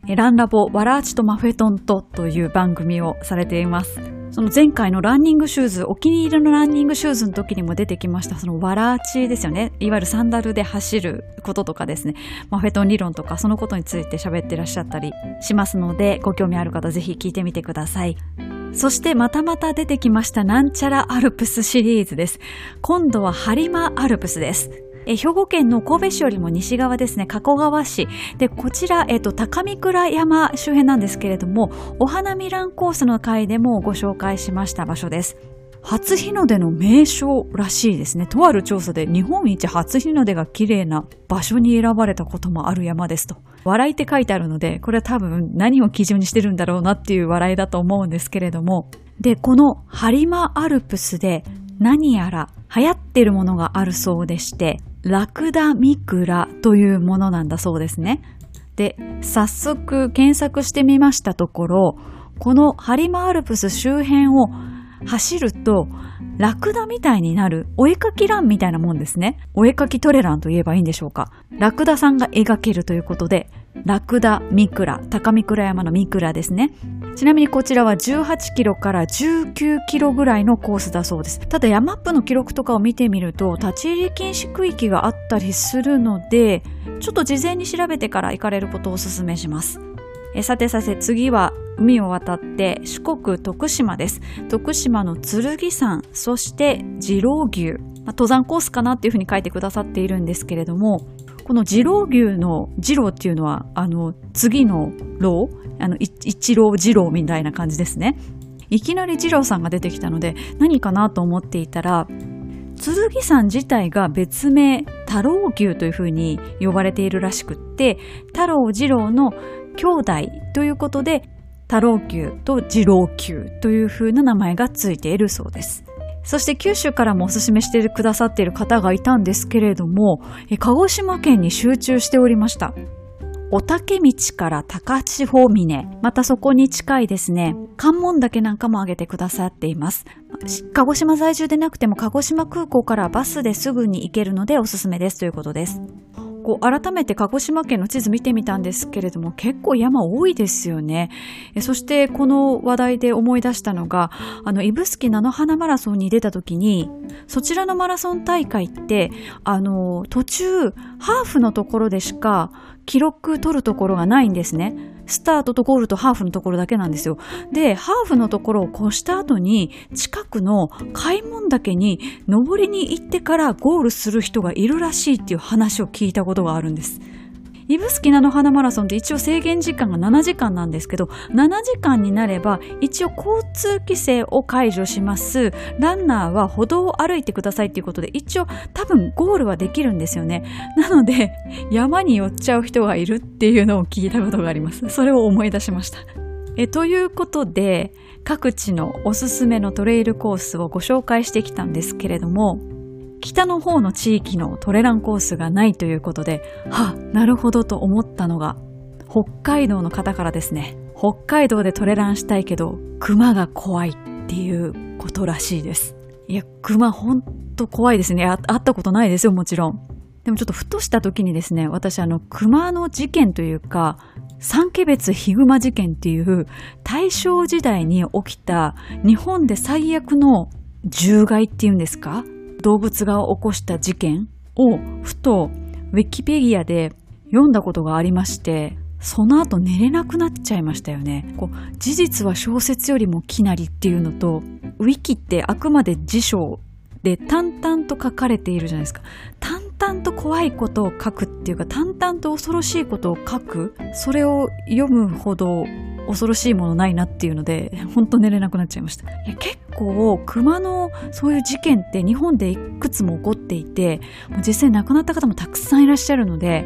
ランラボ、ワラーチとマフェトンとという番組をされています。その前回のランニングシューズ、お気に入りのランニングシューズの時にも出てきました、そのわらちですよね。いわゆるサンダルで走ることとかですね。マフェトン理論とか、そのことについて喋ってらっしゃったりしますので、ご興味ある方ぜひ聞いてみてください。そしてまたまた出てきましたなんちゃらアルプスシリーズです。今度はハリマアルプスです。え兵庫県の神戸市よりも西側ですね、加古川市。で、こちら、えっと、高見倉山周辺なんですけれども、お花見ランコースの回でもご紹介しました場所です。初日の出の名所らしいですね。とある調査で日本一初日の出が綺麗な場所に選ばれたこともある山ですと。笑いって書いてあるので、これは多分何を基準にしてるんだろうなっていう笑いだと思うんですけれども。で、このハリマアルプスで何やら流行ってるものがあるそうでして、ラクダミクラというものなんだそうですね。で、早速検索してみましたところ、このハリマアルプス周辺を走ると、ラクダみたいになるお絵かき欄みたいなもんですね。お絵かきトレランと言えばいいんでしょうか。ラクダさんが描けるということで、ラクダミクラ、高見倉山のミクラですね。ちなみにこちらは18キロから19キロぐらいのコースだそうです。ただ山ップの記録とかを見てみると、立ち入り禁止区域があったりするので、ちょっと事前に調べてから行かれることをお勧めします。えさてさて次は海を渡って四国徳島です。徳島の剣山、そして二郎牛。登山コースかなっていうふうに書いてくださっているんですけれども、この二郎牛の二郎っていうのは、あの、次の郎あの、一郎二郎みたいな感じですね。いきなり二郎さんが出てきたので、何かなと思っていたら、剣山自体が別名、太郎牛というふうに呼ばれているらしくって、太郎二郎の兄弟ということで、太郎牛と二郎牛というふうな名前がついているそうです。そして九州からもおすすめしてくださっている方がいたんですけれども、鹿児島県に集中しておりました。お竹道から高千穂峰、またそこに近いですね、関門岳なんかも挙げてくださっています。鹿児島在住でなくても鹿児島空港からバスですぐに行けるのでおすすめですということです。こう改めて鹿児島県の地図見てみたんですけれども結構山多いですよね。そしてこの話題で思い出したのがあの指宿菜の花マラソンに出た時にそちらのマラソン大会ってあの途中ハーフのところでしか記録取るところがないんですね。スタートとゴールとハーフのところだけなんですよ。で、ハーフのところを越した後に、近くの開門岳に登りに行ってからゴールする人がいるらしいっていう話を聞いたことがあるんです。指宿菜の花マラソンって一応制限時間が7時間なんですけど、7時間になれば一応交通規制を解除します。ランナーは歩道を歩いてくださいっていうことで、一応多分ゴールはできるんですよね。なので、山に寄っちゃう人がいるっていうのを聞いたことがあります。それを思い出しました。えということで、各地のおすすめのトレイルコースをご紹介してきたんですけれども、北の方の地域のトレランコースがないということで、はなるほどと思ったのが、北海道の方からですね、北海道でトレランしたいけど、熊が怖いっていうことらしいです。いや、熊ほんと怖いですね。会ったことないですよ、もちろん。でもちょっとふとした時にですね、私あの、熊の事件というか、三毛別ヒグマ事件っていう大正時代に起きた日本で最悪の獣害っていうんですか？動物が起こした事件をふとウィキペディアで読んだことがありまして、その後寝れなくなっちゃいましたよね。こう事実は小説よりもきなりっていうのと、ウィキってあくまで辞書で淡々と書かれているじゃないですか。淡々と怖いことを書くっていうか、淡々と恐ろしいことを書く。それを読むほど恐ろしいものないなっていうので、ほんと寝れなくなっちゃいました。いや結構、熊のそういう事件って日本でいくつも起こっていて、もう実際亡くなった方もたくさんいらっしゃるので、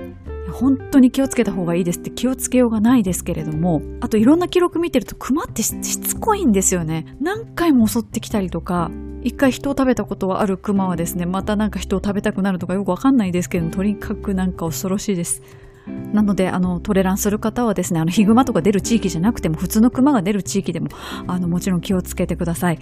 本当に気をつけた方がいいですって気をつけようがないですけれども、あといろんな記録見てると熊ってしつこいんですよね。何回も襲ってきたりとか、一回人を食べたことはある熊はですね、またなんか人を食べたくなるとかよくわかんないですけどとにかくなんか恐ろしいです。なので、あの、トレランする方はですね、あの、ヒグマとか出る地域じゃなくても、普通のクマが出る地域でも、あの、もちろん気をつけてください。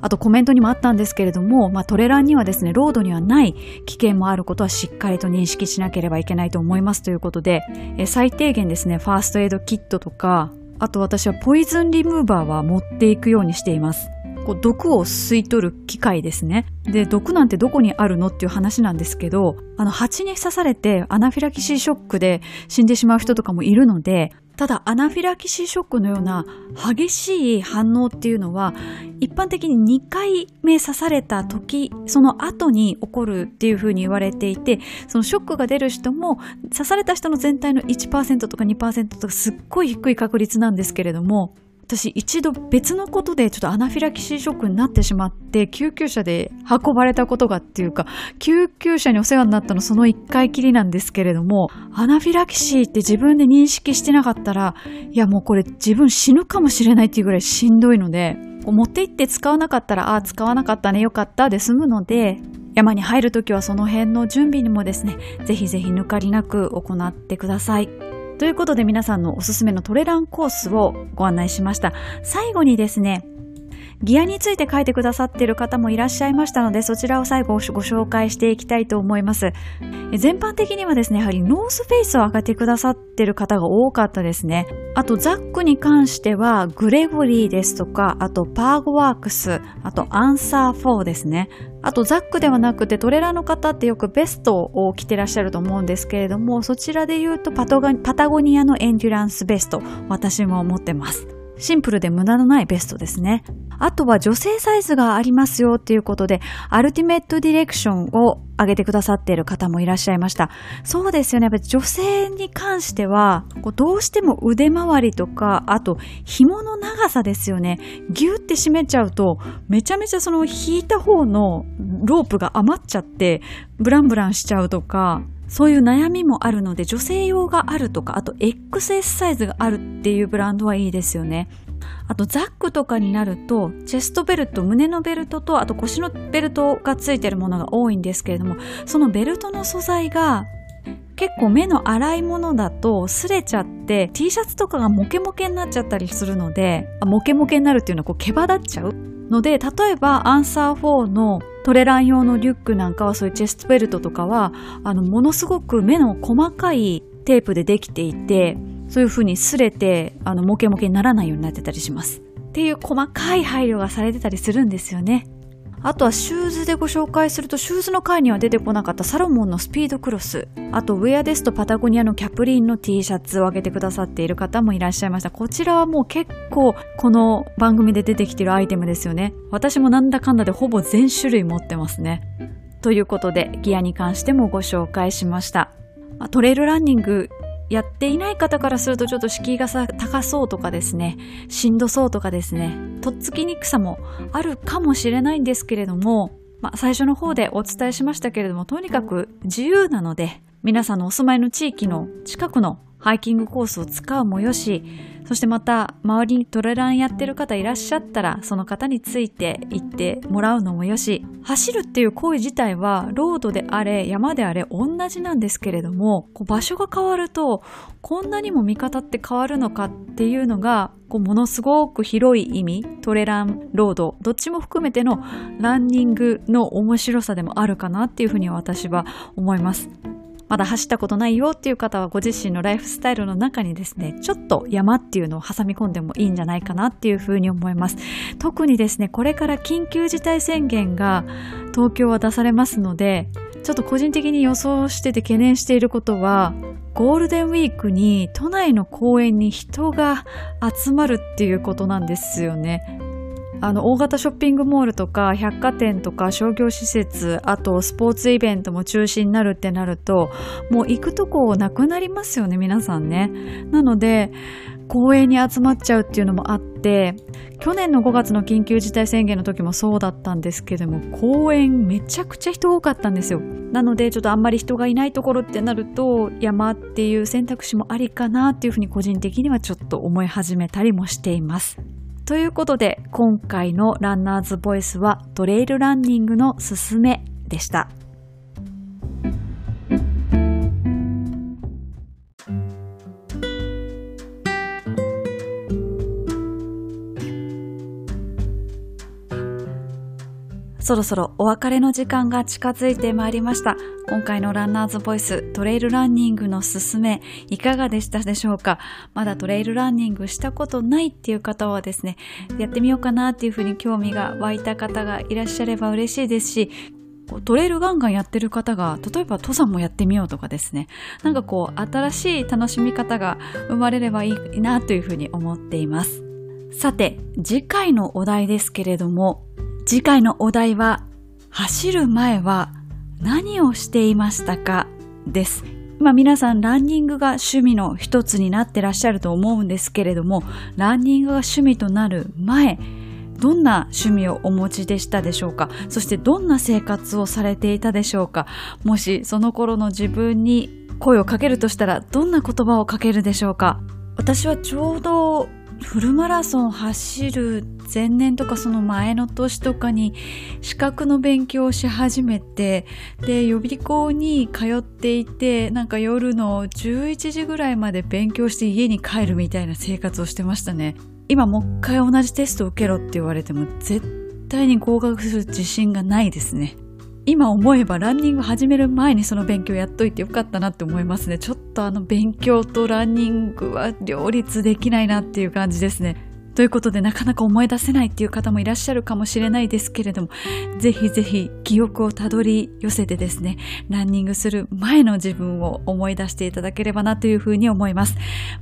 あと、コメントにもあったんですけれども、まあ、トレランにはですね、ロードにはない危険もあることはしっかりと認識しなければいけないと思いますということで、え最低限ですね、ファーストエイドキットとか、あと私はポイズンリムーバーは持っていくようにしています。こう毒を吸い取る機械ですね。で、毒なんてどこにあるのっていう話なんですけど、あの、蜂に刺されてアナフィラキシーショックで死んでしまう人とかもいるので、ただアナフィラキシーショックのような激しい反応っていうのは一般的に2回目刺された時その後に起こるっていうふうに言われていてそのショックが出る人も刺された人の全体の1%とか2%とかすっごい低い確率なんですけれども私一度別のことでちょっとアナフィラキシーショックになってしまって救急車で運ばれたことがっていうか救急車にお世話になったのその1回きりなんですけれどもアナフィラキシーって自分で認識してなかったらいやもうこれ自分死ぬかもしれないっていうぐらいしんどいので持って行って使わなかったらああ使わなかったねよかったで済むので山に入るときはその辺の準備にもですねぜひぜひ抜かりなく行ってください。ということで皆さんのおすすめのトレランコースをご案内しました。最後にですね、ギアについて書いてくださっている方もいらっしゃいましたので、そちらを最後ご紹介していきたいと思います。全般的にはですね、やはりノースフェイスを上げてくださっている方が多かったですね。あと、ザックに関しては、グレゴリーですとか、あと、パーゴワークス、あと、アンサー4ですね。あと、ザックではなくて、トレラーの方ってよくベストを着てらっしゃると思うんですけれども、そちらで言うとパタゴニアのエンデュランスベスト、私も持ってます。シンプルで無駄のないベストですね。あとは女性サイズがありますよっていうことで、アルティメットディレクションを上げてくださっている方もいらっしゃいました。そうですよね。やっぱり女性に関しては、こうどうしても腕周りとか、あと紐の長さですよね。ギュって締めちゃうと、めちゃめちゃその引いた方のロープが余っちゃって、ブランブランしちゃうとか、そういう悩みもあるので、女性用があるとか、あと XS サイズがあるっていうブランドはいいですよね。あとザックとかになると、チェストベルト、胸のベルトと、あと腰のベルトがついてるものが多いんですけれども、そのベルトの素材が結構目の粗いものだと擦れちゃって T シャツとかがモケモケになっちゃったりするので、モケモケになるっていうのはこう毛羽立っちゃうので、例えばアンサー4のトレラン用のリュックなんかはそういうチェストベルトとかは、あの、ものすごく目の細かいテープでできていて、そういう風に擦れて、あの、モケモケにならないようになってたりします。っていう細かい配慮がされてたりするんですよね。あとはシューズでご紹介すると、シューズの回には出てこなかったサロモンのスピードクロス。あと、ウェアですとパタゴニアのキャプリンの T シャツを挙げてくださっている方もいらっしゃいました。こちらはもう結構この番組で出てきてるアイテムですよね。私もなんだかんだでほぼ全種類持ってますね。ということで、ギアに関してもご紹介しました。トレイルランニングやっていない方からするとちょっと敷居が高そうとかですね、しんどそうとかですね、とっつきにくさもあるかもしれないんですけれども、まあ、最初の方でお伝えしましたけれども、とにかく自由なので、皆さんのお住まいの地域の近くのハイキングコースを使うもよし、そしてまた周りにトレランやってる方いらっしゃったらその方について行ってもらうのもよし走るっていう行為自体はロードであれ山であれ同じなんですけれども場所が変わるとこんなにも見方って変わるのかっていうのがものすごく広い意味トレランロードどっちも含めてのランニングの面白さでもあるかなっていうふうに私は思います。まだ走ったことないよっていう方はご自身のライフスタイルの中にですね、ちょっと山っていうのを挟み込んでもいいんじゃないかなっていうふうに思います。特にですね、これから緊急事態宣言が東京は出されますので、ちょっと個人的に予想してて懸念していることは、ゴールデンウィークに都内の公園に人が集まるっていうことなんですよね。あの大型ショッピングモールとか百貨店とか商業施設あとスポーツイベントも中止になるってなるともう行くとこなくなりますよね皆さんね。なので公園に集まっちゃうっていうのもあって去年の5月の緊急事態宣言の時もそうだったんですけども公園めちゃくちゃ人多かったんですよ。なのでちょっとあんまり人がいないところってなると山っていう選択肢もありかなっていうふうに個人的にはちょっと思い始めたりもしています。ということで今回のランナーズボイスはトレイルランニングのすすめでした。そろそろお別れの時間が近づいてまいりました。今回のランナーズボイストレイルランニングのすすめいかがでしたでしょうか？まだトレイルランニングしたことないっていう方はですね、やってみようかなっていうふうに興味が湧いた方がいらっしゃれば嬉しいですし、トレイルガンガンやってる方が、例えば登山もやってみようとかですね、なんかこう、新しい楽しみ方が生まれればいいなというふうに思っています。さて、次回のお題ですけれども、次回のお題は、走る前は何をしていましたか？です。今皆さんランニングが趣味の一つになってらっしゃると思うんですけれども、ランニングが趣味となる前、どんな趣味をお持ちでしたでしょうか？そしてどんな生活をされていたでしょうか？もしその頃の自分に声をかけるとしたらどんな言葉をかけるでしょうか？私はちょうどフルマラソン走る前年とかその前の年とかに資格の勉強をし始めてで予備校に通っていてなんか夜の11時ぐらいまで勉強して家に帰るみたいな生活をしてましたね。今もう一回同じテスト受けろって言われても絶対に合格する自信がないですね。今思えばランニング始める前にその勉強やっといてよかったなって思いますね。ちょっとあの勉強とランニングは両立できないなっていう感じですね。ということでなかなか思い出せないっていう方もいらっしゃるかもしれないですけれども、ぜひぜひ記憶をたどり寄せてですね、ランニングする前の自分を思い出していただければなというふうに思います。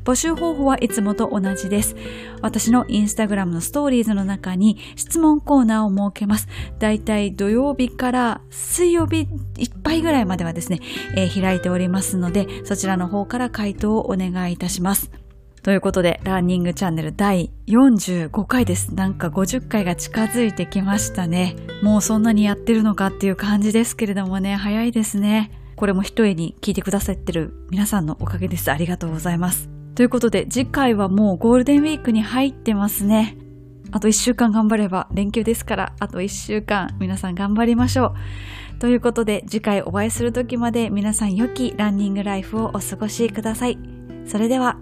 募集方法はいつもと同じです。私のインスタグラムのストーリーズの中に質問コーナーを設けます。だいたい土曜日から水曜日いっぱいぐらいまではですね、えー、開いておりますので、そちらの方から回答をお願いいたします。ということで、ランニングチャンネル第45回です。なんか50回が近づいてきましたね。もうそんなにやってるのかっていう感じですけれどもね、早いですね。これも一重に聞いてくださってる皆さんのおかげです。ありがとうございます。ということで、次回はもうゴールデンウィークに入ってますね。あと1週間頑張れば連休ですから、あと1週間皆さん頑張りましょう。ということで、次回お会いする時まで皆さん良きランニングライフをお過ごしください。それでは。